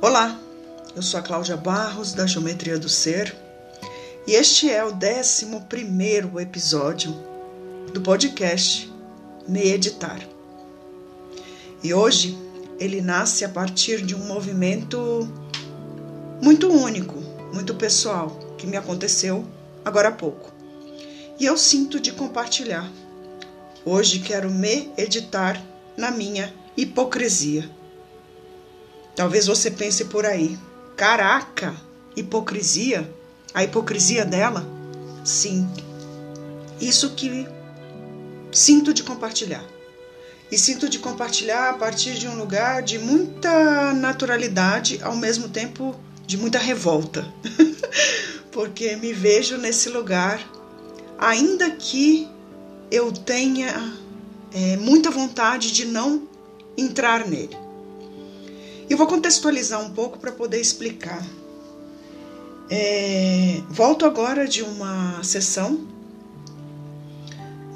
Olá, eu sou a Cláudia Barros da Geometria do Ser e este é o 11 episódio do podcast Meditar. E hoje ele nasce a partir de um movimento muito único, muito pessoal, que me aconteceu agora há pouco. E eu sinto de compartilhar. Hoje quero me editar na minha hipocrisia. Talvez você pense por aí: caraca, hipocrisia? A hipocrisia dela? Sim. Isso que sinto de compartilhar. E sinto de compartilhar a partir de um lugar de muita naturalidade, ao mesmo tempo de muita revolta. Porque me vejo nesse lugar, ainda que eu tenha é, muita vontade de não entrar nele. Eu vou contextualizar um pouco para poder explicar. É, volto agora de uma sessão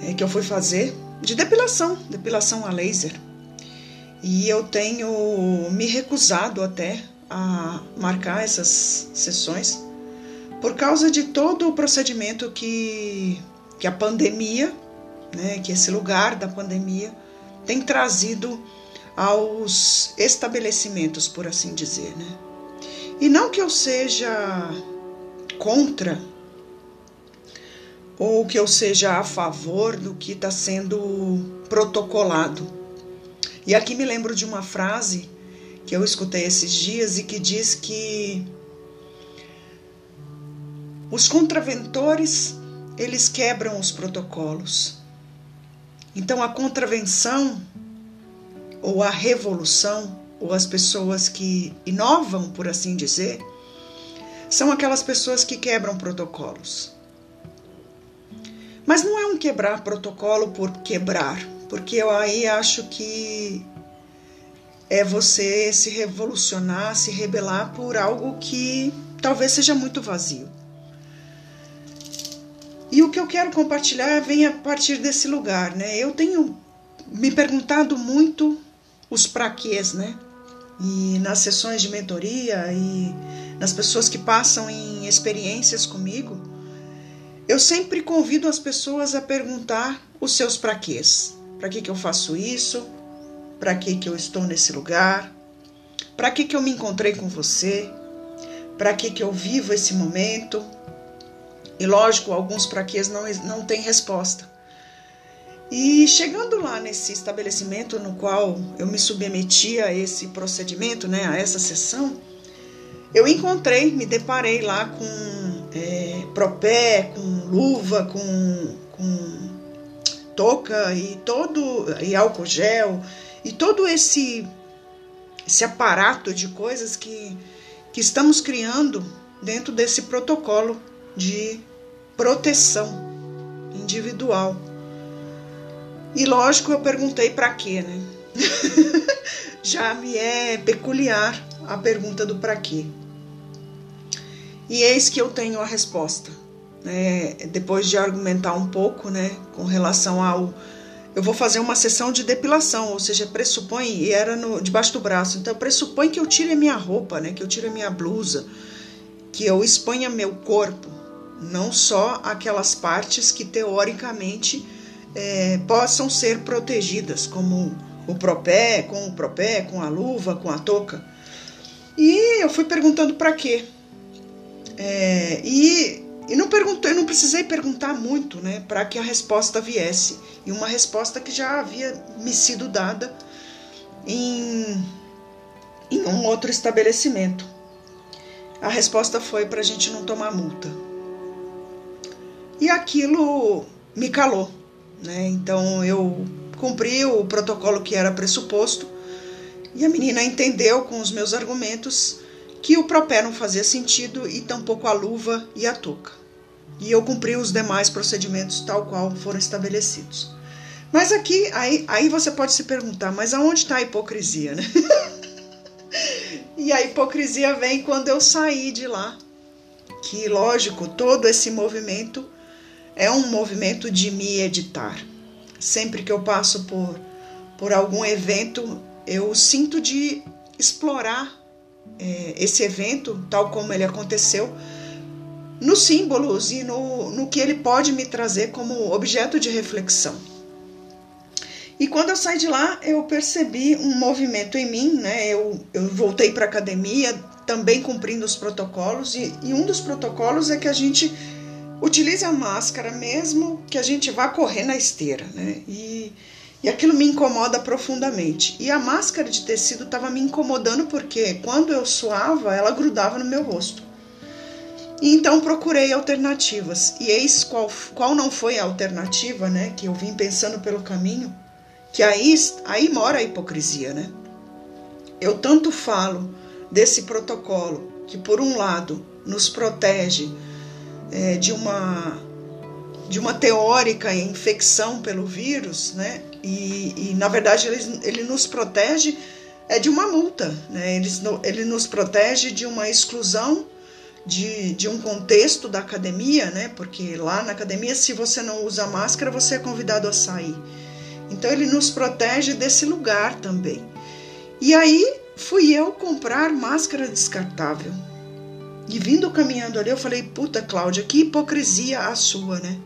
é, que eu fui fazer de depilação, depilação a laser. E eu tenho me recusado até a marcar essas sessões por causa de todo o procedimento que, que a pandemia, né, que esse lugar da pandemia tem trazido aos estabelecimentos, por assim dizer, né? E não que eu seja contra ou que eu seja a favor do que está sendo protocolado. E aqui me lembro de uma frase que eu escutei esses dias e que diz que os contraventores eles quebram os protocolos. Então a contravenção ou a revolução, ou as pessoas que inovam, por assim dizer, são aquelas pessoas que quebram protocolos. Mas não é um quebrar protocolo por quebrar, porque eu aí acho que é você se revolucionar, se rebelar por algo que talvez seja muito vazio. E o que eu quero compartilhar vem a partir desse lugar, né? Eu tenho me perguntado muito os praquês, né? E nas sessões de mentoria e nas pessoas que passam em experiências comigo, eu sempre convido as pessoas a perguntar os seus praquês. Para que, que eu faço isso? Para que, que eu estou nesse lugar? Para que, que eu me encontrei com você? Para que, que eu vivo esse momento? E lógico, alguns praquês não, não têm resposta. E chegando lá nesse estabelecimento no qual eu me submeti a esse procedimento, né, a essa sessão, eu encontrei, me deparei lá com é, propé, com luva, com, com touca e todo e álcool gel e todo esse esse aparato de coisas que, que estamos criando dentro desse protocolo de proteção individual e lógico, eu perguntei para quê, né? Já me é peculiar a pergunta do para quê. E eis que eu tenho a resposta. Né? Depois de argumentar um pouco, né, com relação ao eu vou fazer uma sessão de depilação, ou seja, pressupõe, e era no, debaixo do braço, então pressupõe que eu tire a minha roupa, né, que eu tire a minha blusa, que eu exponha meu corpo, não só aquelas partes que teoricamente é, possam ser protegidas, como o propé, com o propé, com a luva, com a touca. E eu fui perguntando para quê. É, e, e não perguntei, não precisei perguntar muito, né, para que a resposta viesse. E uma resposta que já havia me sido dada em, em um outro estabelecimento. A resposta foi para a gente não tomar multa. E aquilo me calou né? Então eu cumpri o protocolo que era pressuposto e a menina entendeu com os meus argumentos que o propé não fazia sentido e tampouco a luva e a touca. E eu cumpri os demais procedimentos tal qual foram estabelecidos. Mas aqui, aí, aí você pode se perguntar, mas aonde está a hipocrisia, né? e a hipocrisia vem quando eu saí de lá. Que, lógico, todo esse movimento é um movimento de me editar. Sempre que eu passo por, por algum evento, eu sinto de explorar é, esse evento, tal como ele aconteceu, nos símbolos e no, no que ele pode me trazer como objeto de reflexão. E quando eu saí de lá, eu percebi um movimento em mim, né? Eu, eu voltei para a academia, também cumprindo os protocolos, e, e, um dos protocolos é que a gente utilize a máscara mesmo que a gente vá correr na esteira, né? E, e aquilo me incomoda profundamente. E a máscara de tecido estava me incomodando porque quando eu suava, ela grudava no meu rosto. E então procurei alternativas. E eis qual, qual não foi a alternativa, né? Que eu vim pensando pelo caminho que aí, aí mora a hipocrisia, né? Eu tanto falo desse protocolo que, por um lado, nos protege é, de uma de uma teórica infecção pelo vírus, né? E, e na verdade ele, ele nos protege é de uma multa, né? Ele, ele nos protege de uma exclusão de, de um contexto da academia, né? Porque lá na academia, se você não usa máscara, você é convidado a sair. Então ele nos protege desse lugar também. E aí fui eu comprar máscara descartável. E vindo caminhando ali, eu falei: puta, Cláudia, que hipocrisia a sua, né?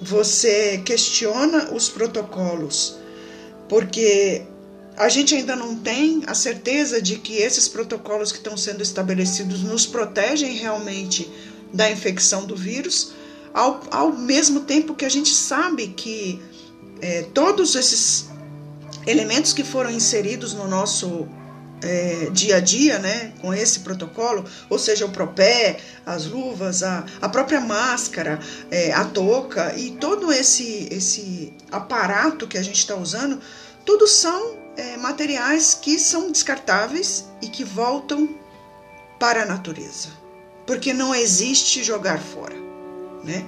Você questiona os protocolos, porque a gente ainda não tem a certeza de que esses protocolos que estão sendo estabelecidos nos protegem realmente da infecção do vírus, ao, ao mesmo tempo que a gente sabe que é, todos esses elementos que foram inseridos no nosso é, dia a dia, né, com esse protocolo, ou seja, o propé, as luvas, a, a própria máscara, é, a touca e todo esse, esse aparato que a gente está usando, tudo são é, materiais que são descartáveis e que voltam para a natureza, porque não existe jogar fora, né?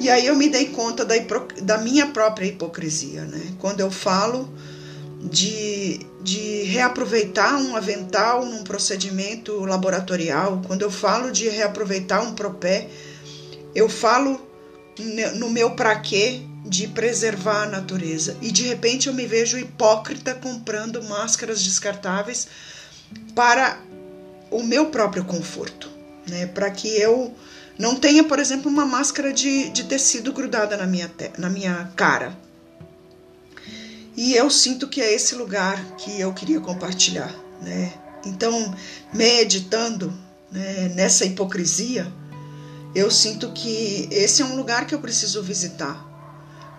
E aí eu me dei conta da, da minha própria hipocrisia, né? Quando eu falo de, de reaproveitar um avental num procedimento laboratorial, quando eu falo de reaproveitar um propé, eu falo no meu para quê de preservar a natureza. E de repente eu me vejo hipócrita comprando máscaras descartáveis para o meu próprio conforto, né? Para que eu não tenha, por exemplo, uma máscara de, de tecido grudada na minha, na minha cara. E eu sinto que é esse lugar que eu queria compartilhar, né? Então, meditando né, nessa hipocrisia, eu sinto que esse é um lugar que eu preciso visitar,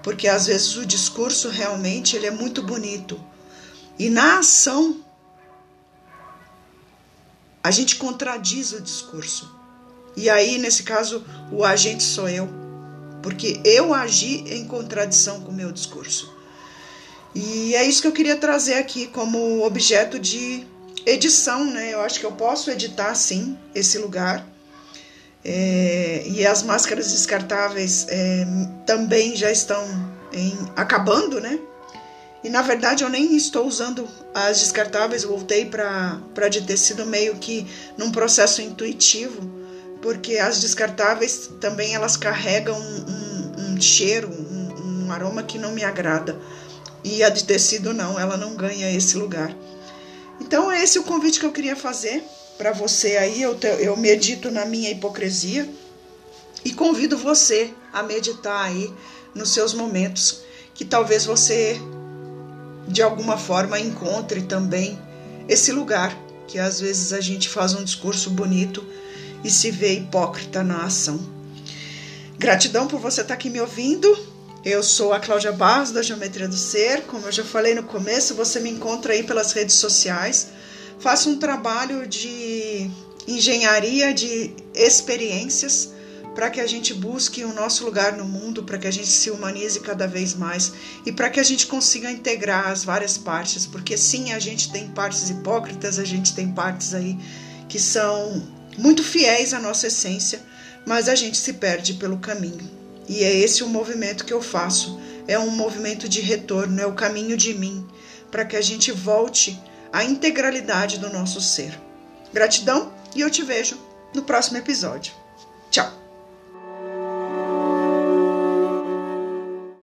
porque às vezes o discurso realmente ele é muito bonito e na ação a gente contradiz o discurso. E aí, nesse caso, o agente sou eu, porque eu agi em contradição com o meu discurso. E é isso que eu queria trazer aqui como objeto de edição, né? Eu acho que eu posso editar sim esse lugar. É, e as máscaras descartáveis é, também já estão em, acabando, né? E na verdade eu nem estou usando as descartáveis, voltei para de tecido meio que num processo intuitivo porque as descartáveis também elas carregam um, um, um cheiro, um, um, aroma que não me agrada. E a de tecido não, ela não ganha esse lugar. Então é esse o convite que eu queria fazer para você aí. Eu, te, eu medito na minha hipocrisia e convido você a meditar aí nos seus momentos, que talvez você de alguma forma encontre também esse lugar que às vezes a gente faz um discurso bonito e se vê hipócrita na ação. Gratidão por você estar aqui me ouvindo. Eu sou a Cláudia Barros da Geometria do Ser. Como eu já falei no começo, você me encontra aí pelas redes sociais. Faço um trabalho de engenharia de experiências para que a gente busque o nosso lugar no mundo, para que a gente se humanize cada vez mais e para que a gente consiga integrar as várias partes, porque sim, a gente tem partes hipócritas, a gente tem partes aí que são muito fiéis à nossa essência, mas a gente se perde pelo caminho. E é esse o movimento que eu faço. É um movimento de retorno, é o caminho de mim, para que a gente volte à integralidade do nosso ser. Gratidão e eu te vejo no próximo episódio.